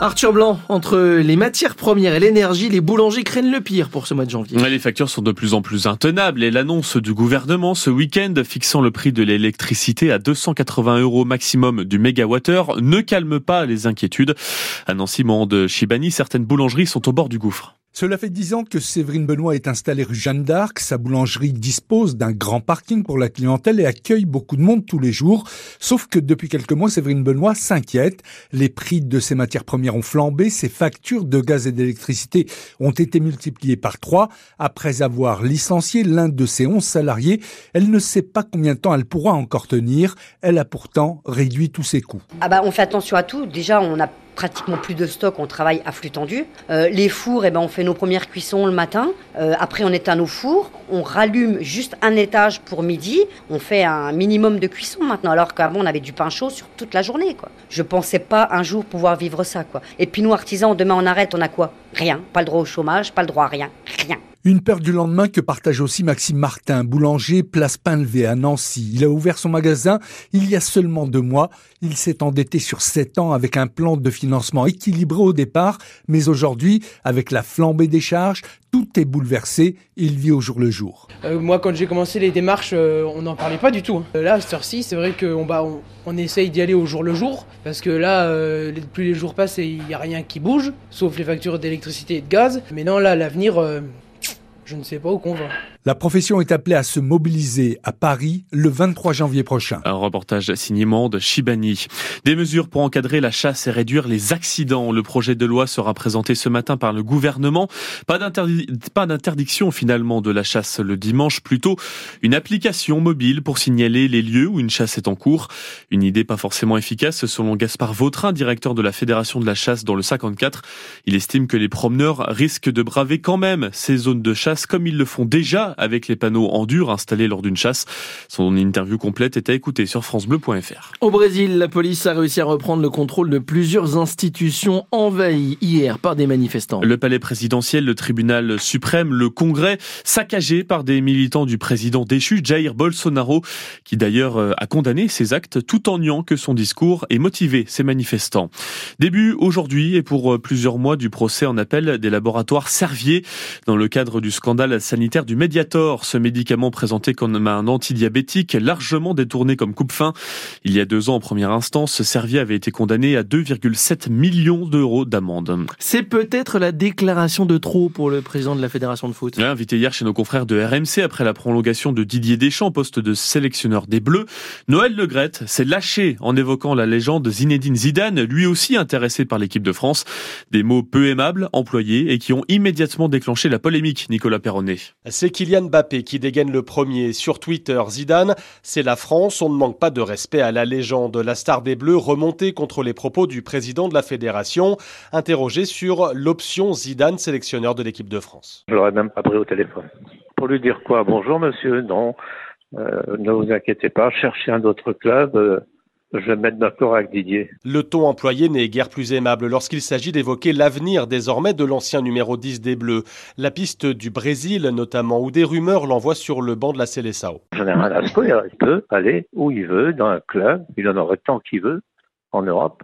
Arthur Blanc, entre les matières premières et l'énergie, les boulangers craignent le pire pour ce mois de janvier. Les factures sont de plus en plus intenables et l'annonce du gouvernement ce week-end fixant le prix de l'électricité à 280 euros maximum du mégawattheure ne calme pas les inquiétudes. À Nancy, de Chibani, certaines boulangeries sont au bord du gouffre. Cela fait dix ans que Séverine Benoît est installée rue Jeanne d'Arc. Sa boulangerie dispose d'un grand parking pour la clientèle et accueille beaucoup de monde tous les jours. Sauf que depuis quelques mois, Séverine Benoît s'inquiète. Les prix de ses matières premières ont flambé. Ses factures de gaz et d'électricité ont été multipliées par trois. Après avoir licencié l'un de ses onze salariés, elle ne sait pas combien de temps elle pourra encore tenir. Elle a pourtant réduit tous ses coûts. Ah bah, on fait attention à tout. Déjà, on a pratiquement plus de stock, on travaille à flux tendu. Euh, les fours, eh ben, on fait nos premières cuissons le matin. Euh, après, on éteint nos fours. On rallume juste un étage pour midi. On fait un minimum de cuisson maintenant, alors qu'avant, on avait du pain chaud sur toute la journée. Quoi. Je pensais pas un jour pouvoir vivre ça. Quoi. Et puis nous, artisans, demain on arrête, on a quoi? Rien. Pas le droit au chômage, pas le droit à rien. Rien. Une peur du lendemain que partage aussi Maxime Martin, boulanger place Pinlevé à Nancy. Il a ouvert son magasin il y a seulement deux mois. Il s'est endetté sur sept ans avec un plan de financement équilibré au départ, mais aujourd'hui, avec la flambée des charges, tout est bouleversé. Il vit au jour le jour. Euh, moi, quand j'ai commencé les démarches, euh, on n'en parlait pas du tout. Hein. Là, cette heure-ci, c'est vrai qu'on bah, on, essaye d'y aller au jour le jour, parce que là, euh, plus les jours passent, il n'y a rien qui bouge, sauf les factures d'électricité et de gaz. Mais non, là, l'avenir je ne sais pas où qu'on va. La profession est appelée à se mobiliser à Paris le 23 janvier prochain. Un reportage signé de Chibani. Des mesures pour encadrer la chasse et réduire les accidents. Le projet de loi sera présenté ce matin par le gouvernement. Pas d'interdiction finalement de la chasse le dimanche, plutôt une application mobile pour signaler les lieux où une chasse est en cours. Une idée pas forcément efficace selon Gaspard Vautrin, directeur de la Fédération de la chasse dans le 54. Il estime que les promeneurs risquent de braver quand même ces zones de chasse comme ils le font déjà avec les panneaux en dur installés lors d'une chasse. Son interview complète est à écouter sur francebleu.fr. Au Brésil, la police a réussi à reprendre le contrôle de plusieurs institutions envahies hier par des manifestants. Le palais présidentiel, le tribunal suprême, le congrès, saccagé par des militants du président déchu Jair Bolsonaro, qui d'ailleurs euh, a condamné ces actes tout en niant que son discours ait motivé ces manifestants. Début aujourd'hui et pour euh, plusieurs mois du procès en appel des laboratoires Servier dans le cadre du scandale sanitaire du médiateur ce médicament présenté comme un antidiabétique largement détourné comme coupe-fin. Il y a deux ans, en première instance, Servier avait été condamné à 2,7 millions d'euros d'amende. C'est peut-être la déclaration de trop pour le président de la Fédération de foot. invité hier chez nos confrères de RMC après la prolongation de Didier Deschamps, poste de sélectionneur des Bleus, Noël Legrette s'est lâché en évoquant la légende Zinedine Zidane, lui aussi intéressé par l'équipe de France. Des mots peu aimables employés et qui ont immédiatement déclenché la polémique, Nicolas Perronnet. C'est Kylian Mbappé qui dégaine le premier sur Twitter. Zidane, c'est la France, on ne manque pas de respect à la légende. La star des Bleus remontée contre les propos du président de la fédération, interrogé sur l'option Zidane sélectionneur de l'équipe de France. Je l'aurais même pas pris au téléphone. Pour lui dire quoi? Bonjour monsieur, non, euh, ne vous inquiétez pas, cherchez un autre club. Euh, je vais mettre d'accord avec Didier. Le ton employé n'est guère plus aimable lorsqu'il s'agit d'évoquer l'avenir désormais de l'ancien numéro 10 des Bleus. La piste du Brésil notamment, où des rumeurs l'envoient sur le banc de la ai rien à Il peut aller où il veut, dans un club. Il en aurait tant qu'il veut en Europe.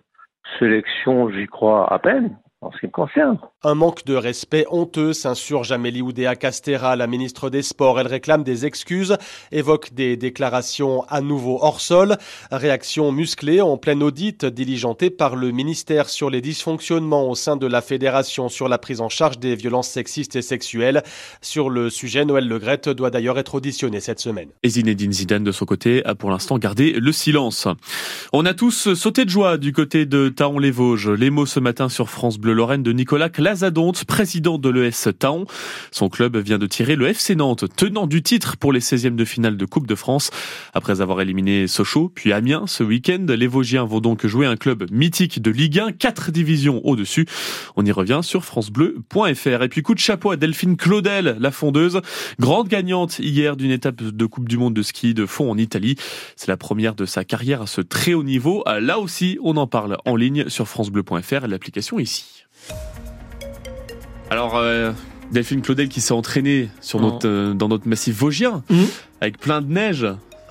Sélection, j'y crois à peine en ce qui me concerne. Un manque de respect honteux s'insurge Amélie Oudéa Castera, la ministre des Sports. Elle réclame des excuses, évoque des déclarations à nouveau hors sol. Réaction musclée en pleine audite diligentée par le ministère sur les dysfonctionnements au sein de la fédération sur la prise en charge des violences sexistes et sexuelles. Sur le sujet, Noël Legrette doit d'ailleurs être auditionné cette semaine. Et Zinedine Zidane, de son côté, a pour l'instant gardé le silence. On a tous sauté de joie du côté de Taon-les-Vosges. Les mots ce matin sur France Bleu Lorraine de Nicolas Clazadonte, président de l'ES Taon. Son club vient de tirer le FC Nantes, tenant du titre pour les 16e de finale de Coupe de France. Après avoir éliminé Sochaux, puis Amiens ce week-end, les Vosgiens vont donc jouer un club mythique de Ligue 1, quatre divisions au-dessus. On y revient sur francebleu.fr. Et puis coup de chapeau à Delphine Claudel, la fondeuse, grande gagnante hier d'une étape de Coupe du Monde de ski de fond en Italie. C'est la première de sa carrière à ce très haut niveau. Là aussi, on en parle en ligne sur francebleu.fr et l'application ici. Alors, euh, Delphine Claudel qui s'est entraînée sur notre, euh, dans notre massif vosgien, mhm. avec plein de neige.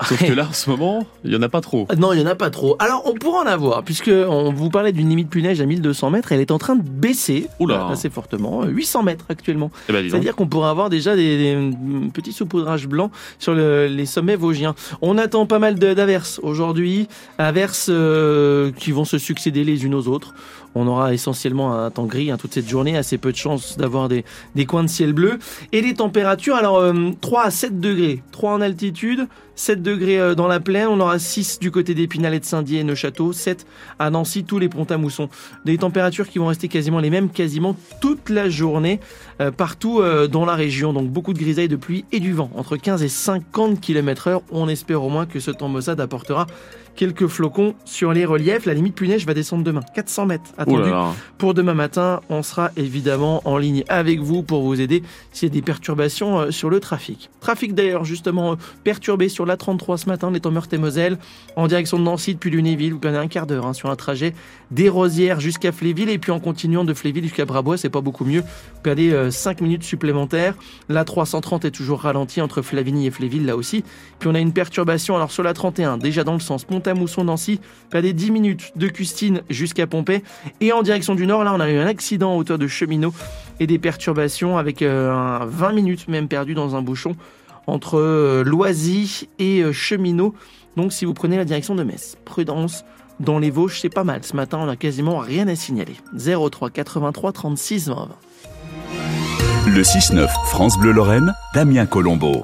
Sauf que là, en ce moment, il y en a pas trop. Non, il y en a pas trop. Alors, on pourra en avoir, puisque on vous parlait d'une limite plus neige à 1200 mètres, elle est en train de baisser Oula. assez fortement, 800 mètres actuellement. Eh ben. C'est-à-dire qu'on pourrait avoir déjà des, des petits saupoudrages blancs sur le- les sommets vosgiens. On attend pas mal d'averses aujourd'hui, averses euh, qui vont se succéder les unes aux autres. On aura essentiellement un temps gris hein, toute cette journée, assez peu de chances d'avoir des, des coins de ciel bleu. Et les températures, alors euh, 3 à 7 degrés, 3 en altitude, 7 degrés euh, dans la plaine, on aura 6 du côté d'Épinal et de Saint-Dié et Neuchâteau, 7 à Nancy, tous les ponts à mousson. Des températures qui vont rester quasiment les mêmes quasiment toute la journée euh, partout euh, dans la région. Donc beaucoup de grisailles, de pluie et du vent. Entre 15 et 50 km heure. On espère au moins que ce temps apportera quelques flocons sur les reliefs. La limite plus neige va descendre demain. 400 mètres attendu pour demain matin. On sera évidemment en ligne avec vous pour vous aider s'il y a des perturbations euh, sur le trafic. Trafic d'ailleurs justement euh, perturbé sur la 33 ce matin, on est en Meurthe-et-Moselle, en direction de Nancy depuis Lunéville. Vous prenez un quart d'heure hein, sur un trajet des Rosières jusqu'à Fléville et puis en continuant de Fléville jusqu'à Brabois, c'est pas beaucoup mieux. Vous perdez 5 minutes supplémentaires. La 330 est toujours ralentie entre Flavigny et Fléville là aussi. Puis on a une perturbation alors sur la 31, déjà dans le sens Pont-à-Mousson-Nancy, perdez 10 minutes de Custine jusqu'à Pompée. Et en direction du nord, là on a eu un accident à hauteur de cheminot et des perturbations avec euh, un 20 minutes même perdu dans un bouchon entre euh, Loisy et euh, Cheminot. Donc si vous prenez la direction de Metz, prudence. Dans les Vosges, c'est pas mal. Ce matin, on a quasiment rien à signaler. 03 83 36 20 20. Le 6-9 France Bleu Lorraine, Damien Colombo.